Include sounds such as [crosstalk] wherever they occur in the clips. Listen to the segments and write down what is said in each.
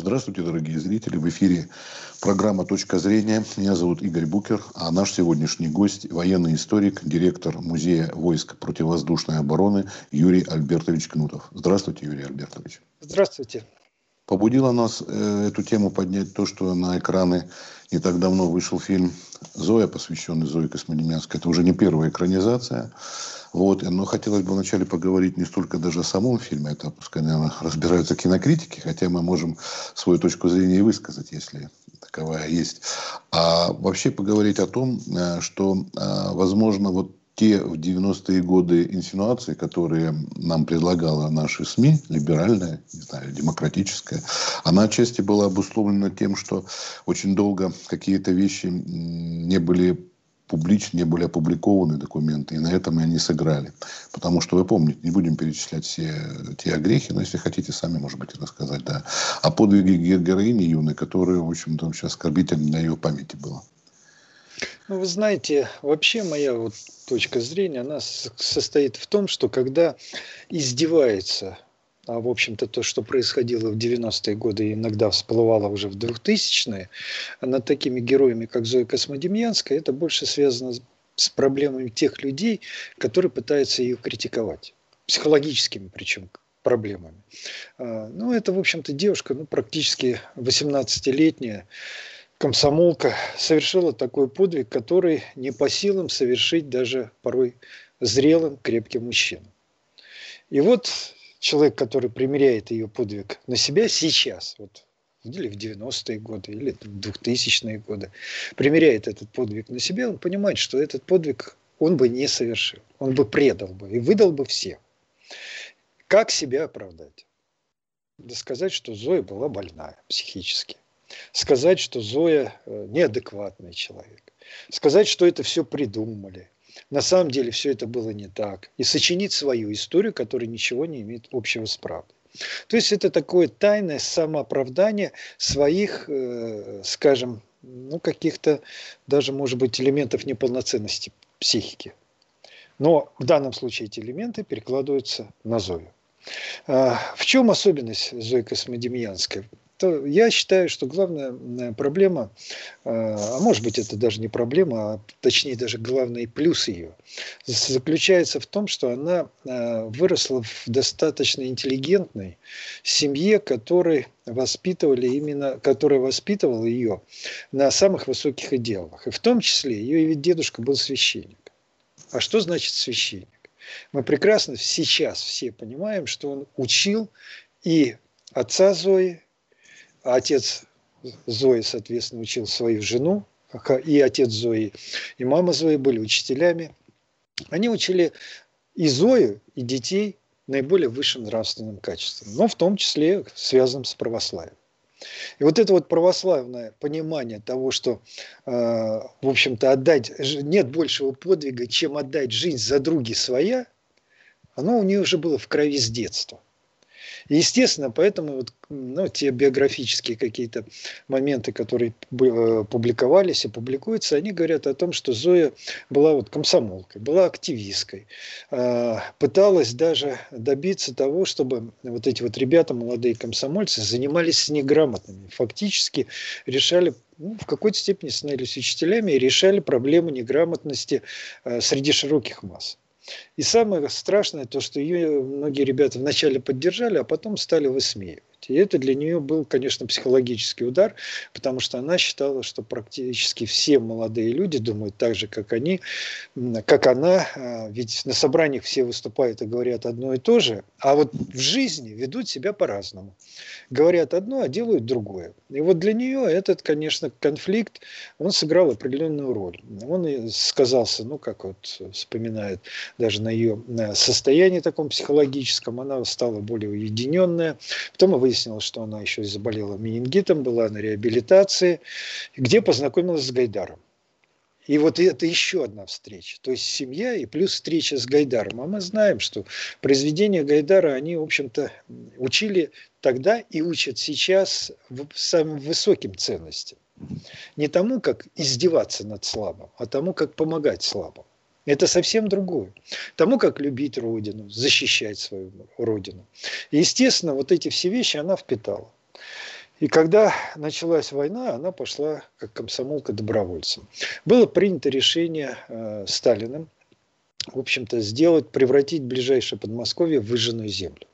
Здравствуйте, дорогие зрители. В эфире программа «Точка зрения». Меня зовут Игорь Букер, а наш сегодняшний гость – военный историк, директор Музея войск противовоздушной обороны Юрий Альбертович Кнутов. Здравствуйте, Юрий Альбертович. Здравствуйте. Побудило нас э, эту тему поднять то, что на экраны не так давно вышел фильм «Зоя», посвященный Зое Космодемьянской. Это уже не первая экранизация. Вот. Но хотелось бы вначале поговорить не столько даже о самом фильме, это пускай, наверное, разбираются кинокритики, хотя мы можем свою точку зрения высказать, если таковая есть. А вообще поговорить о том, э, что, э, возможно, вот те в 90-е годы инсинуации, которые нам предлагала наши СМИ, либеральная, не знаю, демократическая, она отчасти была обусловлена тем, что очень долго какие-то вещи не были публично не были опубликованы документы, и на этом и они сыграли. Потому что, вы помните, не будем перечислять все те огрехи, но если хотите, сами, может быть, рассказать, да, о подвиге героини юной, которая, в общем-то, вообще оскорбительно для ее памяти была. Ну, вы знаете, вообще моя вот точка зрения, она состоит в том, что когда издевается а, в общем-то, то, что происходило в 90-е годы, иногда всплывало уже в 2000-е, над такими героями, как Зоя Космодемьянская, это больше связано с проблемами тех людей, которые пытаются ее критиковать. Психологическими причем проблемами. А, ну, это, в общем-то, девушка, ну, практически 18-летняя, комсомолка, совершила такой подвиг, который не по силам совершить даже порой зрелым, крепким мужчинам. И вот человек, который примеряет ее подвиг на себя сейчас, вот или в 90-е годы, или в 2000-е годы, примеряет этот подвиг на себя, он понимает, что этот подвиг он бы не совершил. Он бы предал бы и выдал бы всех. Как себя оправдать? Да сказать, что Зоя была больная психически. Сказать, что Зоя э, неадекватный человек. Сказать, что это все придумали на самом деле все это было не так. И сочинить свою историю, которая ничего не имеет общего с правдой. То есть это такое тайное самооправдание своих, э, скажем, ну каких-то даже, может быть, элементов неполноценности психики. Но в данном случае эти элементы перекладываются на Зою. А, в чем особенность Зои Космодемьянской? То я считаю, что главная проблема, а, а может быть это даже не проблема, а точнее даже главный плюс ее, заключается в том, что она а, выросла в достаточно интеллигентной семье, которой воспитывали именно, которая воспитывала ее на самых высоких идеалах. И в том числе ее ведь дедушка был священник. А что значит священник? Мы прекрасно сейчас все понимаем, что он учил и отца Зои, а отец Зои, соответственно, учил свою жену, и отец Зои, и мама Зои были учителями. Они учили и Зою, и детей наиболее высшим нравственным качеством, но в том числе связанным с православием. И вот это вот православное понимание того, что, э, в общем-то, отдать, нет большего подвига, чем отдать жизнь за други своя, оно у нее уже было в крови с детства – естественно, поэтому вот, ну, те биографические какие-то моменты, которые э, публиковались и публикуются, они говорят о том, что Зоя была вот комсомолкой, была активисткой, а, пыталась даже добиться того, чтобы вот эти вот ребята, молодые комсомольцы, занимались с неграмотными, фактически решали ну, в какой-то степени становились учителями и решали проблемы неграмотности э, среди широких масс. И самое страшное, то, что ее многие ребята вначале поддержали, а потом стали высмеивать. И это для нее был, конечно, психологический удар, потому что она считала, что практически все молодые люди думают так же, как они, как она. А, ведь на собраниях все выступают и говорят одно и то же, а вот в жизни ведут себя по-разному. Говорят одно, а делают другое. И вот для нее этот, конечно, конфликт, он сыграл определенную роль. Он и сказался, ну, как вот вспоминает даже на ее состоянии таком психологическом, она стала более уединенная. Потом выяснилось, что она еще заболела менингитом, была на реабилитации, где познакомилась с Гайдаром. И вот это еще одна встреча. То есть семья и плюс встреча с Гайдаром. А мы знаем, что произведения Гайдара, они, в общем-то, учили тогда и учат сейчас самым высоким ценностям. Не тому, как издеваться над слабым, а тому, как помогать слабым. Это совсем другое. Тому, как любить Родину, защищать свою Родину. И, естественно, вот эти все вещи она впитала. И когда началась война, она пошла как комсомолка добровольцем. Было принято решение э, Сталиным, в общем-то, сделать, превратить ближайшее Подмосковье в выжженную землю.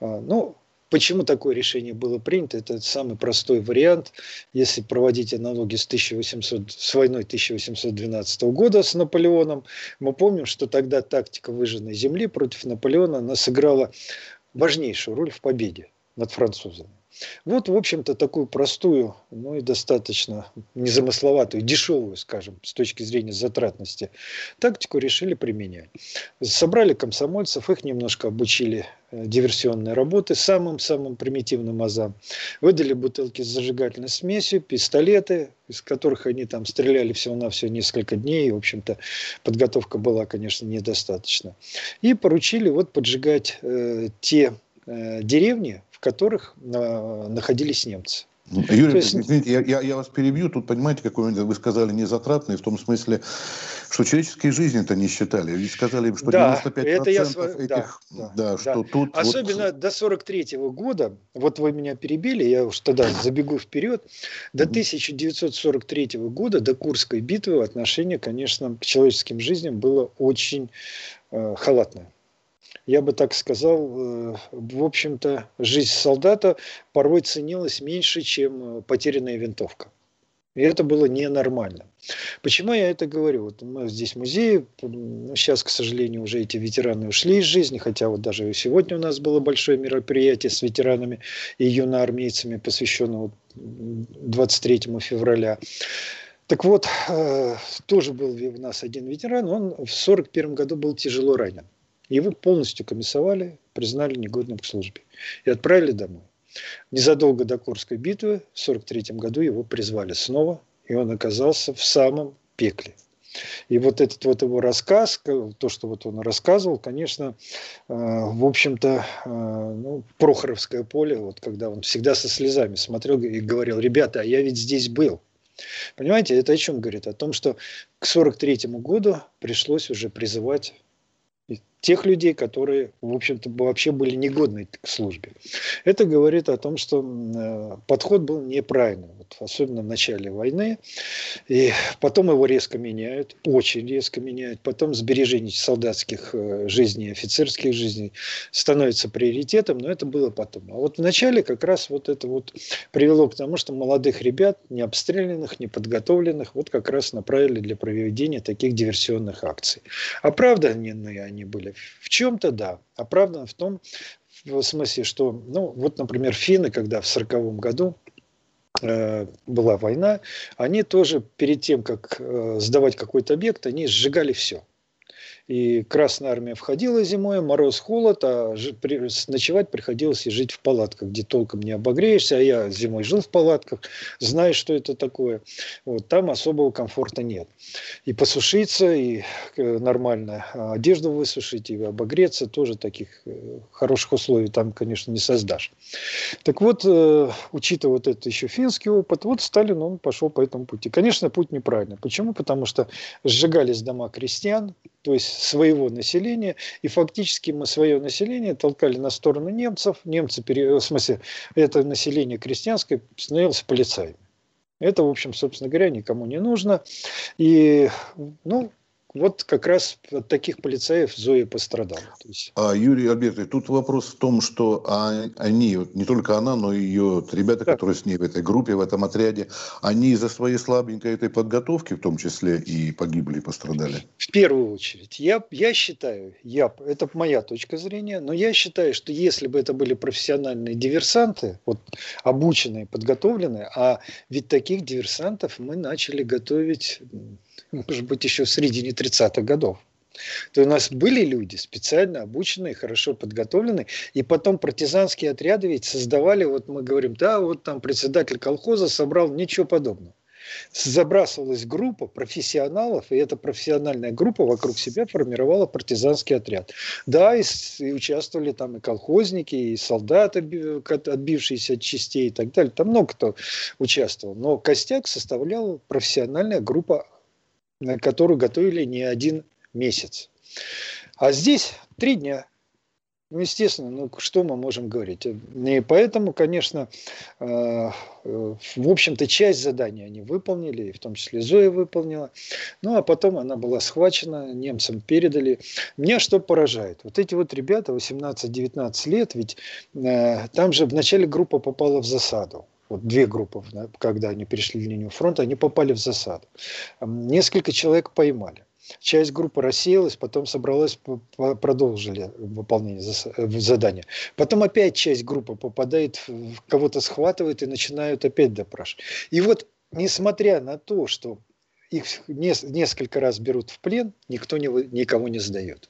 Э, ну, Почему такое решение было принято? Это самый простой вариант. Если проводить аналогии с, 1800, с войной 1812 года с Наполеоном, мы помним, что тогда тактика выжженной земли против Наполеона она сыграла важнейшую роль в победе над французами. Вот, в общем-то, такую простую, ну и достаточно незамысловатую, дешевую, скажем, с точки зрения затратности, тактику решили применять. Собрали комсомольцев, их немножко обучили э, диверсионной работы самым-самым примитивным азам. Выдали бутылки с зажигательной смесью, пистолеты, из которых они там стреляли всего-навсего несколько дней. И, в общем-то, подготовка была, конечно, недостаточна. И поручили вот поджигать э, те э, деревни, которых э, находились немцы. Ну, Юрий, есть... извините, я, я, я вас перебью. Тут, понимаете, какой вы сказали, незатратный, в том смысле, что человеческие жизни-то не считали. Ведь сказали, что да, 95% это я этих... Да, да, да, что тут... Особенно вот... до 43 -го года, вот вы меня перебили, я уж тогда забегу вперед, до 1943 года, до Курской битвы, отношение, конечно, к человеческим жизням было очень э, халатное я бы так сказал, э, в общем-то, жизнь солдата порой ценилась меньше, чем э, потерянная винтовка. И это было ненормально. Почему я это говорю? Вот мы здесь в музее, ну, сейчас, к сожалению, уже эти ветераны ушли из жизни, хотя вот даже сегодня у нас было большое мероприятие с ветеранами и юноармейцами, посвященное 23 февраля. Так вот, э, тоже был у нас один ветеран, он в 1941 году был тяжело ранен. Его полностью комиссовали, признали негодным к службе и отправили домой. Незадолго до Курской битвы в 1943 году его призвали снова, и он оказался в самом пекле. И вот этот вот его рассказ, то, что вот он рассказывал, конечно, э, в общем-то, э, ну, Прохоровское поле, вот когда он всегда со слезами смотрел и говорил, ребята, а я ведь здесь был. Понимаете, это о чем говорит? О том, что к 1943 году пришлось уже призывать тех людей, которые, в общем-то, вообще были негодны к службе. Это говорит о том, что э, подход был неправильный, вот, особенно в начале войны. И потом его резко меняют, очень резко меняют. Потом сбережение солдатских э, жизней, офицерских жизней становится приоритетом, но это было потом. А вот в начале как раз вот это вот привело к тому, что молодых ребят, не обстрелянных, не подготовленных, вот как раз направили для проведения таких диверсионных акций. Оправданные они были в чем-то да, оправдано в том в смысле, что, ну, вот, например, финны, когда в сороковом году э, была война, они тоже перед тем, как э, сдавать какой-то объект, они сжигали все. И Красная Армия входила зимой, мороз, холод, а ночевать приходилось и жить в палатках, где толком не обогреешься. А я зимой жил в палатках, знаю, что это такое. Вот, там особого комфорта нет. И посушиться, и э, нормально одежду высушить, и обогреться, тоже таких э, хороших условий там, конечно, не создашь. Так вот, э, учитывая вот этот еще финский опыт, вот Сталин, он пошел по этому пути. Конечно, путь неправильный. Почему? Потому что сжигались дома крестьян, то есть своего населения, и фактически мы свое население толкали на сторону немцев, немцы, в смысле, это население крестьянское становилось полицаями. Это, в общем, собственно говоря, никому не нужно. И, ну, вот как раз от таких полицаев Зоя пострадала. Есть... А, Юрий Альбертович, тут вопрос в том, что а, они, не только она, но и ее ребята, да. которые с ней в этой группе, в этом отряде, они из-за своей слабенькой этой подготовки в том числе и погибли, и пострадали? В первую очередь. Я, я считаю, я, это моя точка зрения, но я считаю, что если бы это были профессиональные диверсанты, вот обученные, подготовленные, а ведь таких диверсантов мы начали готовить может быть, еще в середине 30-х годов. То у нас были люди специально обученные, хорошо подготовленные, и потом партизанские отряды ведь создавали, вот мы говорим, да, вот там председатель колхоза собрал, ничего подобного. Забрасывалась группа профессионалов, и эта профессиональная группа вокруг себя формировала партизанский отряд. Да, и, и участвовали там и колхозники, и солдаты, отбившиеся от частей и так далее. Там много кто участвовал. Но костяк составляла профессиональная группа которую готовили не один месяц. А здесь три дня. Ну, естественно, ну что мы можем говорить? И поэтому, конечно, э, в общем-то, часть задания они выполнили, в том числе Зоя выполнила. Ну, а потом она была схвачена, немцам передали. Меня что поражает? Вот эти вот ребята, 18-19 лет, ведь э, там же вначале группа попала в засаду вот две группы, когда они перешли линию фронта, они попали в засаду. Несколько человек поймали. Часть группы рассеялась, потом собралась, продолжили выполнение э, задания. Потом опять часть группы попадает, кого-то схватывает и начинают опять допрашивать. И вот, несмотря на то, что их несколько раз берут в плен, никто никого не сдает.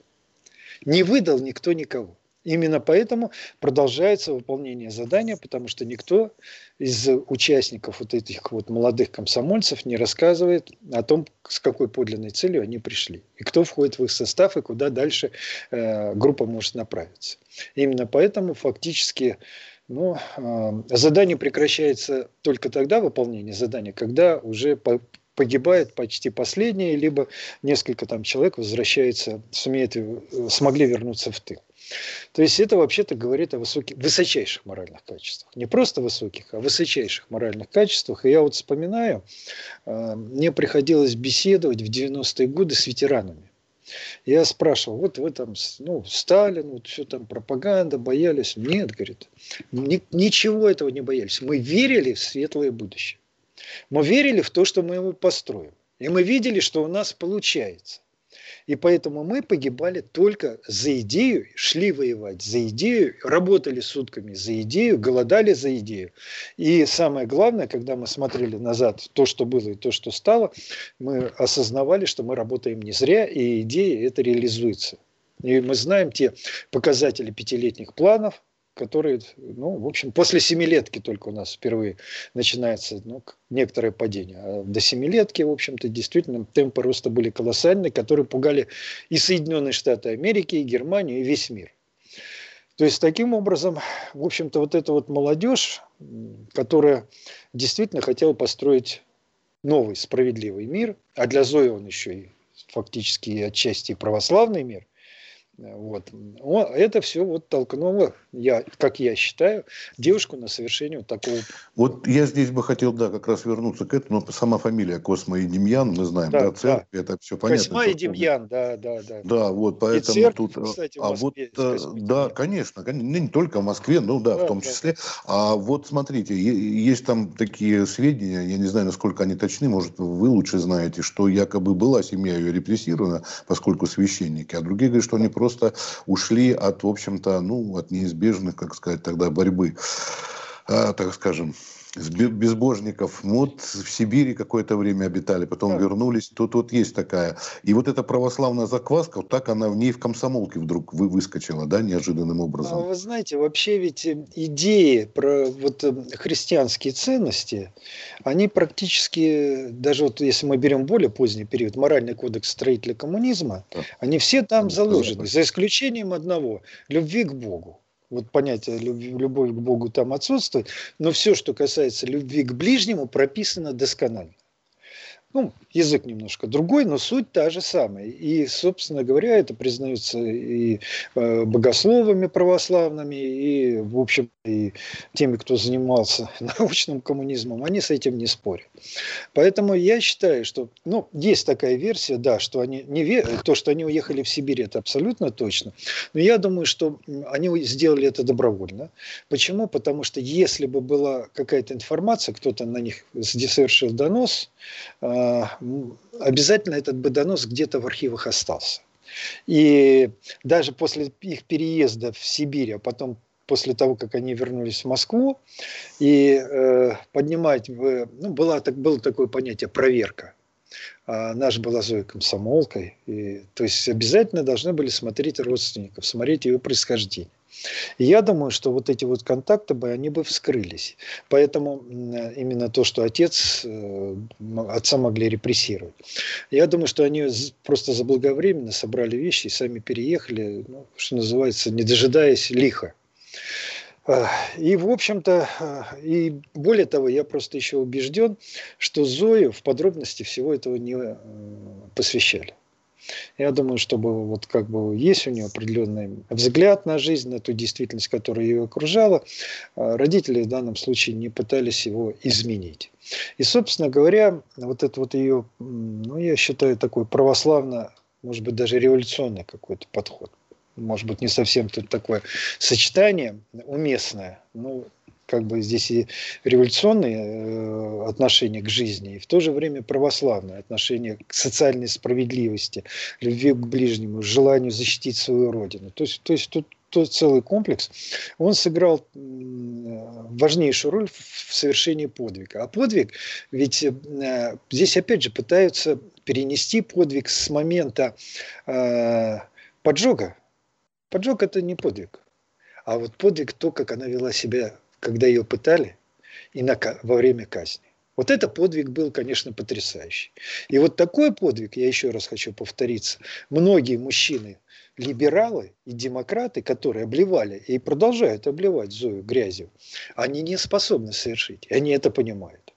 Не выдал никто никого. Именно поэтому продолжается выполнение задания, потому что никто из участников вот этих вот молодых комсомольцев не рассказывает о том, с какой подлинной целью они пришли, и кто входит в их состав, и куда дальше э, группа может направиться. Именно поэтому фактически ну, э, задание прекращается только тогда, выполнение задания, когда уже по, погибает почти последнее, либо несколько там человек возвращается, сумеет, э, смогли вернуться в тыл. То есть это вообще-то говорит о высоких, высочайших моральных качествах. Не просто высоких, а высочайших моральных качествах. И я вот вспоминаю, э, мне приходилось беседовать в 90-е годы с ветеранами. Я спрашивал, вот вы там, ну, Сталин, вот все там пропаганда, боялись. Нет, говорит, ни, ничего этого не боялись. Мы верили в светлое будущее. Мы верили в то, что мы его построим. И мы видели, что у нас получается. И поэтому мы погибали только за идею, шли воевать за идею, работали сутками за идею, голодали за идею. И самое главное, когда мы смотрели назад то, что было и то, что стало, мы осознавали, что мы работаем не зря, и идея это реализуется. И мы знаем те показатели пятилетних планов, которые, ну, в общем, после семилетки только у нас впервые начинается ну, некоторое падение. А до семилетки, в общем-то, действительно темпы роста были колоссальные, которые пугали и Соединенные Штаты Америки, и Германию, и весь мир. То есть, таким образом, в общем-то, вот эта вот молодежь, которая действительно хотела построить новый справедливый мир, а для Зои он еще и фактически отчасти православный мир, вот. Это все вот толкнуло, я, как я считаю, девушку на совершение вот такого. Вот я здесь бы хотел, да, как раз вернуться к этому. Но сама фамилия Космо и Демьян, мы знаем, да, да церковь, да. это все понятно. Косма и Демьян, да, да, да. Да, вот, поэтому и церковь, тут... Кстати, а Москве, вот, э, да, конечно, конечно, не только в Москве, ну да, да в том да. числе. А вот смотрите, есть там такие сведения, я не знаю, насколько они точны, может, вы лучше знаете, что якобы была семья ее репрессирована, поскольку священники, а другие говорят, что они просто просто ушли от, в общем-то, ну, от неизбежных, как сказать, тогда борьбы, а, так скажем, безбожников. Вот в Сибири какое-то время обитали, потом да. вернулись. Тут вот есть такая. И вот эта православная закваска, вот так она в ней в комсомолке вдруг вы выскочила, да, неожиданным образом. А вы знаете, вообще ведь э, идеи про вот э, христианские ценности, они практически, даже вот если мы берем более поздний период, моральный кодекс строителя коммунизма, да. они все там заложены, за исключением одного – любви к Богу вот понятие любовь к Богу там отсутствует, но все, что касается любви к ближнему, прописано досконально. Ну, язык немножко другой, но суть та же самая. И, собственно говоря, это признается и э, богословами православными, и, в общем, и теми, кто занимался [laughs] научным коммунизмом, они с этим не спорят. Поэтому я считаю, что, ну, есть такая версия, да, что они не то, что они уехали в Сибирь, это абсолютно точно. Но я думаю, что они сделали это добровольно. Почему? Потому что если бы была какая-то информация, кто-то на них совершил донос, э, обязательно этот бы донос где-то в архивах остался. И даже после их переезда в Сибирь, а потом после того, как они вернулись в Москву, и э, поднимать, ну, была, так, было такое понятие проверка. А наш была Зоя комсомолкой, и, то есть обязательно должны были смотреть родственников, смотреть ее происхождение. И я думаю, что вот эти вот контакты бы, они бы вскрылись. Поэтому именно то, что отец, э, отца могли репрессировать. Я думаю, что они просто заблаговременно собрали вещи и сами переехали, ну, что называется, не дожидаясь лиха. И, в общем-то, и более того, я просто еще убежден, что Зою в подробности всего этого не э, посвящали. Я думаю, чтобы вот как бы есть у нее определенный взгляд на жизнь, на ту действительность, которая ее окружала, а родители в данном случае не пытались его изменить. И, собственно говоря, вот это вот ее, ну, я считаю, такой православно, может быть, даже революционный какой-то подход. Может быть, не совсем тут такое сочетание уместное, но как бы здесь и революционные э, отношения к жизни, и в то же время православное отношение к социальной справедливости, любви к ближнему, желанию защитить свою родину. То есть, то есть тут тот целый комплекс, он сыграл важнейшую роль в совершении подвига. А подвиг, ведь э, здесь опять же пытаются перенести подвиг с момента э, поджога. Поджог это не подвиг. А вот подвиг то, как она вела себя когда ее пытали и на, во время казни. Вот это подвиг был, конечно, потрясающий. И вот такой подвиг, я еще раз хочу повториться, многие мужчины, либералы и демократы, которые обливали и продолжают обливать Зою грязью, они не способны совершить, и они это понимают.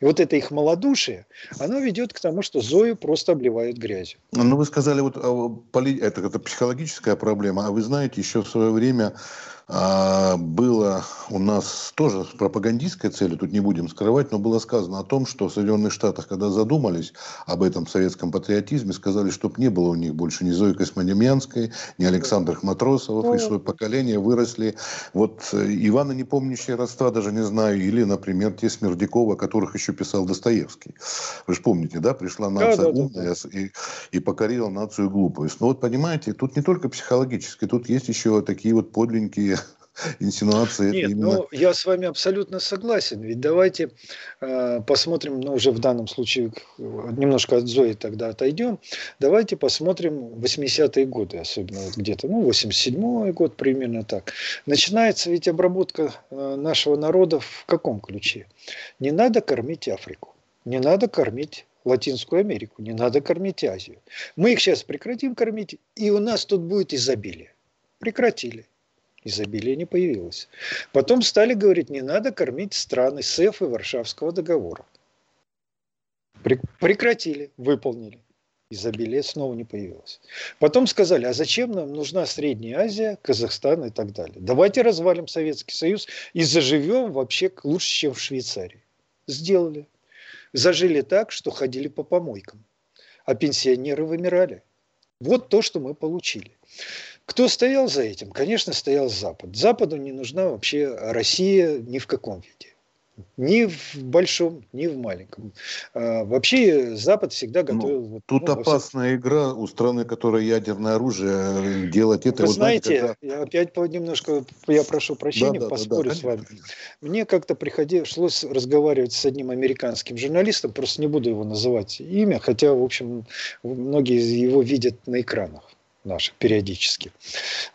И вот это их малодушие, оно ведет к тому, что Зою просто обливают грязью. Ну, вы сказали, вот это, это психологическая проблема, а вы знаете, еще в свое время а, было у нас тоже с пропагандистской целью, тут не будем скрывать, но было сказано о том, что в Соединенных Штатах, когда задумались об этом советском патриотизме, сказали, чтобы не было у них больше ни Зои Космодемьянской, ни Александров Матросовых, и что поколение выросли. Вот э, Ивана Непомнящие родства даже не знаю, или, например, те Смердякова, о которых еще писал Достоевский. Вы же помните, да, пришла нация да, да, умная да. И, и покорила нацию глупую. Но вот понимаете, тут не только психологически, тут есть еще такие вот подлинные [laughs] инсинуации. Нет, именно... ну я с вами абсолютно согласен. Ведь давайте э, посмотрим, ну уже в данном случае немножко от Зои тогда отойдем. Давайте посмотрим 80-е годы, особенно вот где-то, ну 87-й год примерно так. Начинается ведь обработка э, нашего народа в каком ключе? Не надо кормить Африку, не надо кормить Латинскую Америку, не надо кормить Азию. Мы их сейчас прекратим кормить, и у нас тут будет изобилие. Прекратили изобилия не появилось. Потом стали говорить, не надо кормить страны СЭФ и Варшавского договора. Прекратили, выполнили. Изобилие снова не появилось. Потом сказали, а зачем нам нужна Средняя Азия, Казахстан и так далее. Давайте развалим Советский Союз и заживем вообще лучше, чем в Швейцарии. Сделали. Зажили так, что ходили по помойкам. А пенсионеры вымирали. Вот то, что мы получили. Кто стоял за этим? Конечно, стоял Запад. Западу не нужна вообще Россия ни в каком виде. Ни в большом, ни в маленьком. А, вообще Запад всегда ну, готовил... Ну, тут ну, опасная всяком... игра у страны, которая ядерное оружие, делать это... Вы вот, знаете, когда... я опять немножко, я прошу прощения, да, да, поспорю да, да, с вами. Мне как-то пришлось разговаривать с одним американским журналистом, просто не буду его называть имя, хотя, в общем, многие его видят на экранах наших периодически.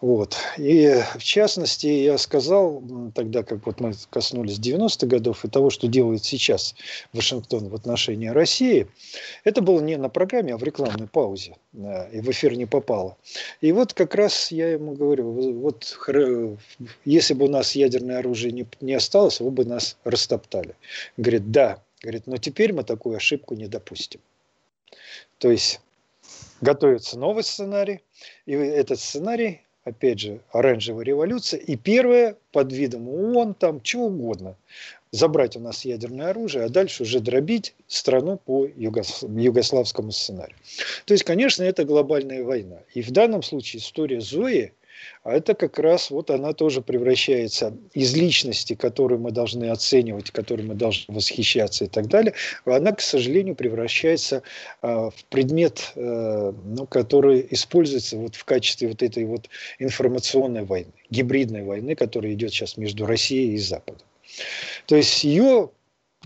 Вот. И в частности, я сказал тогда, как вот мы коснулись 90-х годов и того, что делает сейчас Вашингтон в отношении России, это было не на программе, а в рекламной паузе. И в эфир не попало. И вот как раз я ему говорю, вот если бы у нас ядерное оружие не, не осталось, вы бы нас растоптали. Говорит, да. Говорит, но теперь мы такую ошибку не допустим. То есть готовится новый сценарий, и этот сценарий, опять же, оранжевая революция, и первое под видом ООН, там, чего угодно, забрать у нас ядерное оружие, а дальше уже дробить страну по югославскому сценарию. То есть, конечно, это глобальная война. И в данном случае история Зои – а это как раз вот она тоже превращается из личности, которую мы должны оценивать, которой мы должны восхищаться и так далее, она, к сожалению, превращается э, в предмет, э, ну, который используется вот в качестве вот этой вот информационной войны, гибридной войны, которая идет сейчас между Россией и Западом. То есть ее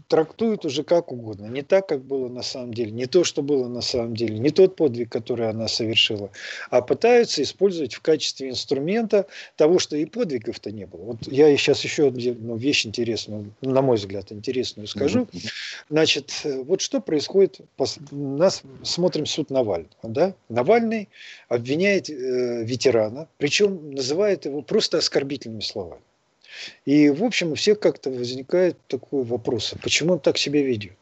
трактуют уже как угодно. Не так, как было на самом деле, не то, что было на самом деле, не тот подвиг, который она совершила, а пытаются использовать в качестве инструмента того, что и подвигов-то не было. Вот я сейчас еще одну вещь интересную, на мой взгляд, интересную скажу. Значит, вот что происходит, нас смотрим суд Навального. Да? Навальный обвиняет э, ветерана, причем называет его просто оскорбительными словами. И, в общем, у всех как-то возникает такой вопрос, а почему он так себя ведет?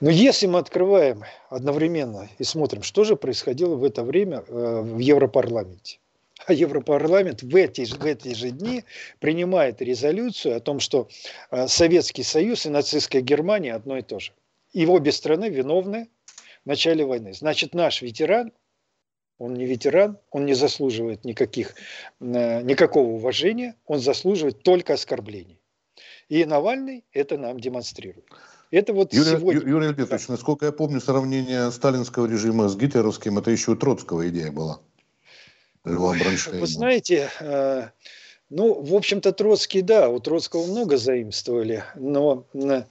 Но если мы открываем одновременно и смотрим, что же происходило в это время э, в Европарламенте, а Европарламент в эти, в эти же дни принимает резолюцию о том, что э, Советский Союз и нацистская Германия одно и то же. И обе страны виновны в начале войны. Значит, наш ветеран, он не ветеран, он не заслуживает никаких, э, никакого уважения, он заслуживает только оскорблений. И Навальный это нам демонстрирует. Это вот Юрий, сегодня... Юрий Альбертович, да. насколько я помню, сравнение сталинского режима с гитлеровским, это еще у Троцкого идея была. Вы знаете, э, ну, в общем-то, Троцкий, да, у Троцкого много заимствовали, но, э,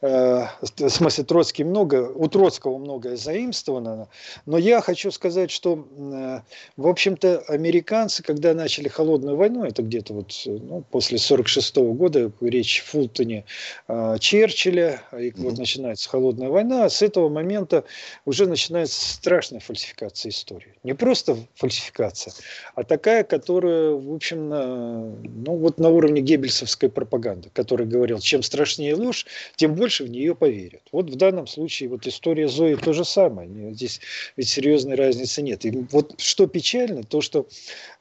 в смысле, Троцкий много, у Троцкого многое заимствовано, но я хочу сказать, что, э, в общем-то, американцы, когда начали холодную войну, это где-то вот ну, после 46 -го года, речь в Фултоне э, Черчилля, и вот начинается холодная война, с этого момента уже начинается страшная фальсификация истории. Не просто фальсификация, а такая, которая, в общем, ну вот на уровне геббельсовской пропаганды, который говорил, чем страшнее ложь, тем больше в нее поверят. Вот в данном случае вот история Зои то же самое. Здесь ведь серьезной разницы нет. И вот что печально, то что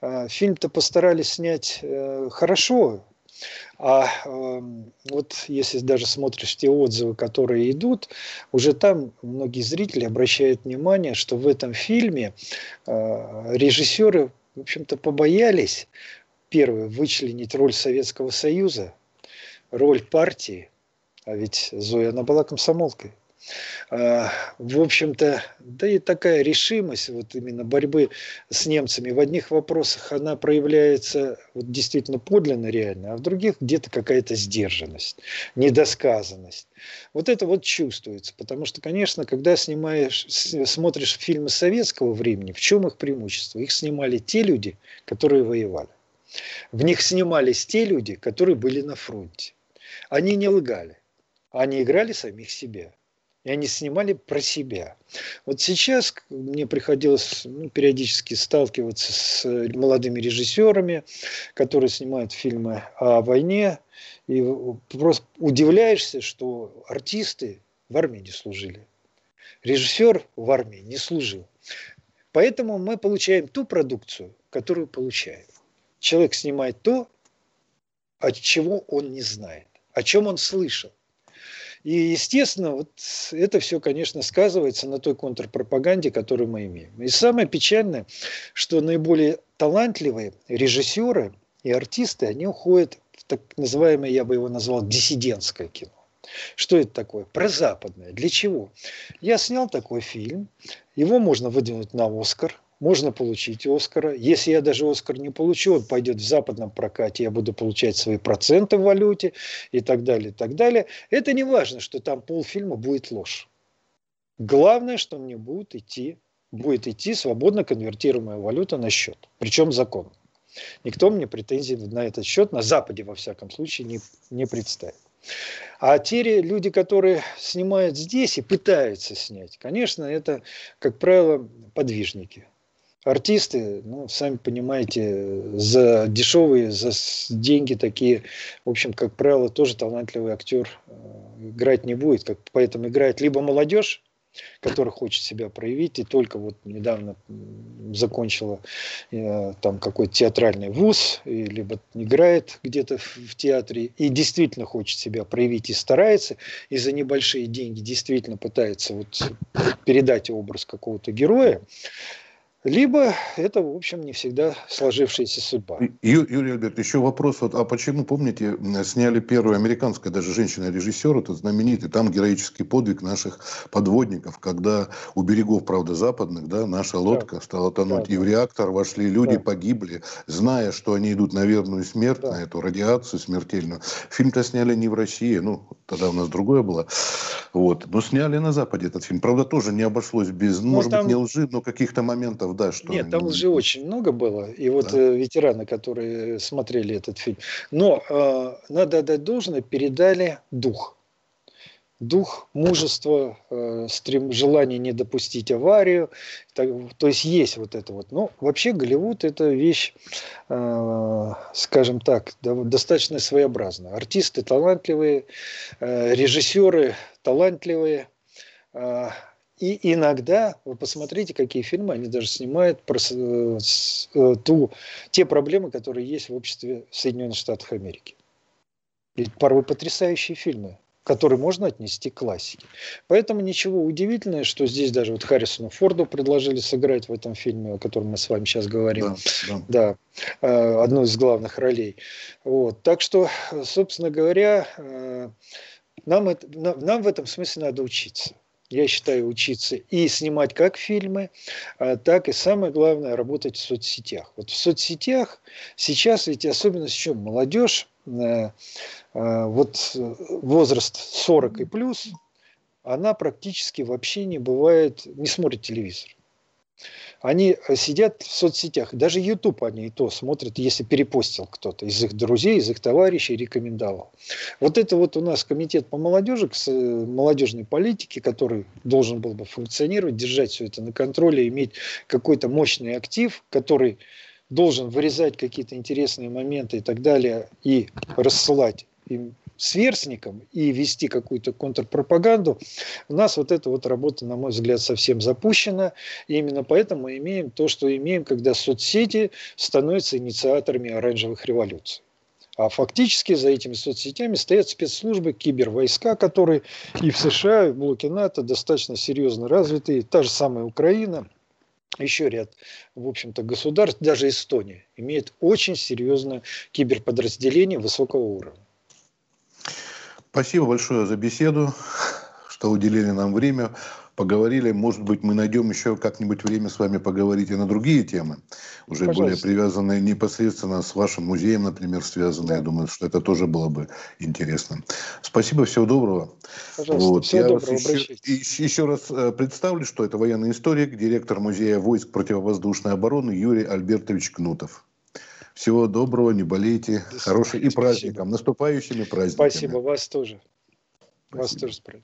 э, фильм-то постарались снять э, хорошо, а э, вот если даже смотришь те отзывы, которые идут, уже там многие зрители обращают внимание, что в этом фильме э, режиссеры, в общем-то, побоялись первое, вычленить роль Советского Союза, роль партии, а ведь Зоя, она была комсомолкой. А, в общем-то, да и такая решимость вот именно борьбы с немцами в одних вопросах она проявляется вот действительно подлинно реально, а в других где-то какая-то сдержанность, недосказанность. Вот это вот чувствуется, потому что, конечно, когда снимаешь, смотришь фильмы советского времени, в чем их преимущество? Их снимали те люди, которые воевали. В них снимались те люди, которые были на фронте. Они не лгали. Они играли самих себя. И они снимали про себя. Вот сейчас мне приходилось ну, периодически сталкиваться с молодыми режиссерами, которые снимают фильмы о войне. И просто удивляешься, что артисты в армии не служили. Режиссер в армии не служил. Поэтому мы получаем ту продукцию, которую получаем человек снимает то, от чего он не знает, о чем он слышал. И, естественно, вот это все, конечно, сказывается на той контрпропаганде, которую мы имеем. И самое печальное, что наиболее талантливые режиссеры и артисты, они уходят в так называемое, я бы его назвал, диссидентское кино. Что это такое? Про западное. Для чего? Я снял такой фильм, его можно выдвинуть на Оскар, можно получить Оскара. Если я даже Оскар не получу, он пойдет в западном прокате, я буду получать свои проценты в валюте и так далее, и так далее. Это не важно, что там полфильма будет ложь. Главное, что мне будет идти, будет идти свободно конвертируемая валюта на счет, причем закон. Никто мне претензий на этот счет, на Западе, во всяком случае, не, не представит. А те люди, которые снимают здесь и пытаются снять, конечно, это, как правило, подвижники артисты, ну, сами понимаете, за дешевые, за деньги такие, в общем, как правило, тоже талантливый актер э, играть не будет. Как, поэтому играет либо молодежь, которая хочет себя проявить, и только вот недавно закончила э, там какой-то театральный вуз, и, либо играет где-то в, в театре, и действительно хочет себя проявить и старается, и за небольшие деньги действительно пытается вот передать образ какого-то героя, либо это, в общем, не всегда сложившаяся судьба. Ю, Юрий Альберт, еще вопрос. Вот, а почему, помните, сняли первую американскую, даже женщина-режиссер, это знаменитый, там героический подвиг наших подводников, когда у берегов, правда, западных, да, наша лодка да. стала тонуть, да, и в реактор вошли люди, да. погибли, зная, что они идут на верную смерть, да. на эту радиацию смертельную. Фильм-то сняли не в России, ну, тогда у нас другое было. Вот. Но сняли на Западе этот фильм. Правда, тоже не обошлось без, ну, может там... быть, не лжи, но каких-то моментов да, что... Нет, там лжи очень много было, и вот да. э, ветераны, которые смотрели этот фильм. Но э, надо отдать должное, передали дух. дух мужества, э, стрем, желание не допустить аварию. Так, то есть есть вот это вот. Но вообще Голливуд это вещь, э, скажем так, достаточно своеобразная. Артисты талантливые, э, режиссеры талантливые. И иногда, вы посмотрите, какие фильмы они даже снимают про э, э, ту, те проблемы, которые есть в обществе Соединенных Штатов Америки. И порой потрясающие фильмы который можно отнести к классике. Поэтому ничего удивительного, что здесь даже вот Харрисону Форду предложили сыграть в этом фильме, о котором мы с вами сейчас говорим. Да, да. да э, одну из главных ролей. Вот. Так что, собственно говоря, нам, это, нам в этом смысле надо учиться я считаю, учиться и снимать как фильмы, а, так и самое главное работать в соцсетях. Вот в соцсетях сейчас ведь особенность в чем? Молодежь э, Э, вот э, возраст 40 и плюс, она практически вообще не бывает, не смотрит телевизор. Они э, сидят в соцсетях, даже YouTube они и то смотрят, если перепостил кто-то из их друзей, из их товарищей, рекомендовал. Вот это вот у нас комитет по молодежи, молодежной политике, который должен был бы функционировать, держать все это на контроле, иметь какой-то мощный актив, который должен вырезать какие-то интересные моменты и так далее и рассылать им сверстникам и вести какую-то контрпропаганду, у нас вот эта вот работа, на мой взгляд, совсем запущена. И именно поэтому мы имеем то, что имеем, когда соцсети становятся инициаторами оранжевых революций. А фактически за этими соцсетями стоят спецслужбы, кибервойска, которые и в США, и в блоке НАТО достаточно серьезно развиты. Та же самая Украина, еще ряд, в общем-то, государств, даже Эстония, имеет очень серьезное киберподразделение высокого уровня. Спасибо большое за беседу, что уделили нам время, поговорили. Может быть, мы найдем еще как-нибудь время с вами поговорить и на другие темы, уже Пожалуйста. более привязанные непосредственно с вашим музеем, например, связанные. Да. Я думаю, что это тоже было бы интересно. Спасибо, всего доброго. Пожалуйста, вот. всего Я доброго, еще, еще, еще раз э, представлю, что это военный историк, директор музея войск противовоздушной обороны Юрий Альбертович Кнутов. Всего доброго, не болейте. Хороших и праздником, наступающими праздниками. Спасибо, вас тоже. Спасибо. Вас тоже.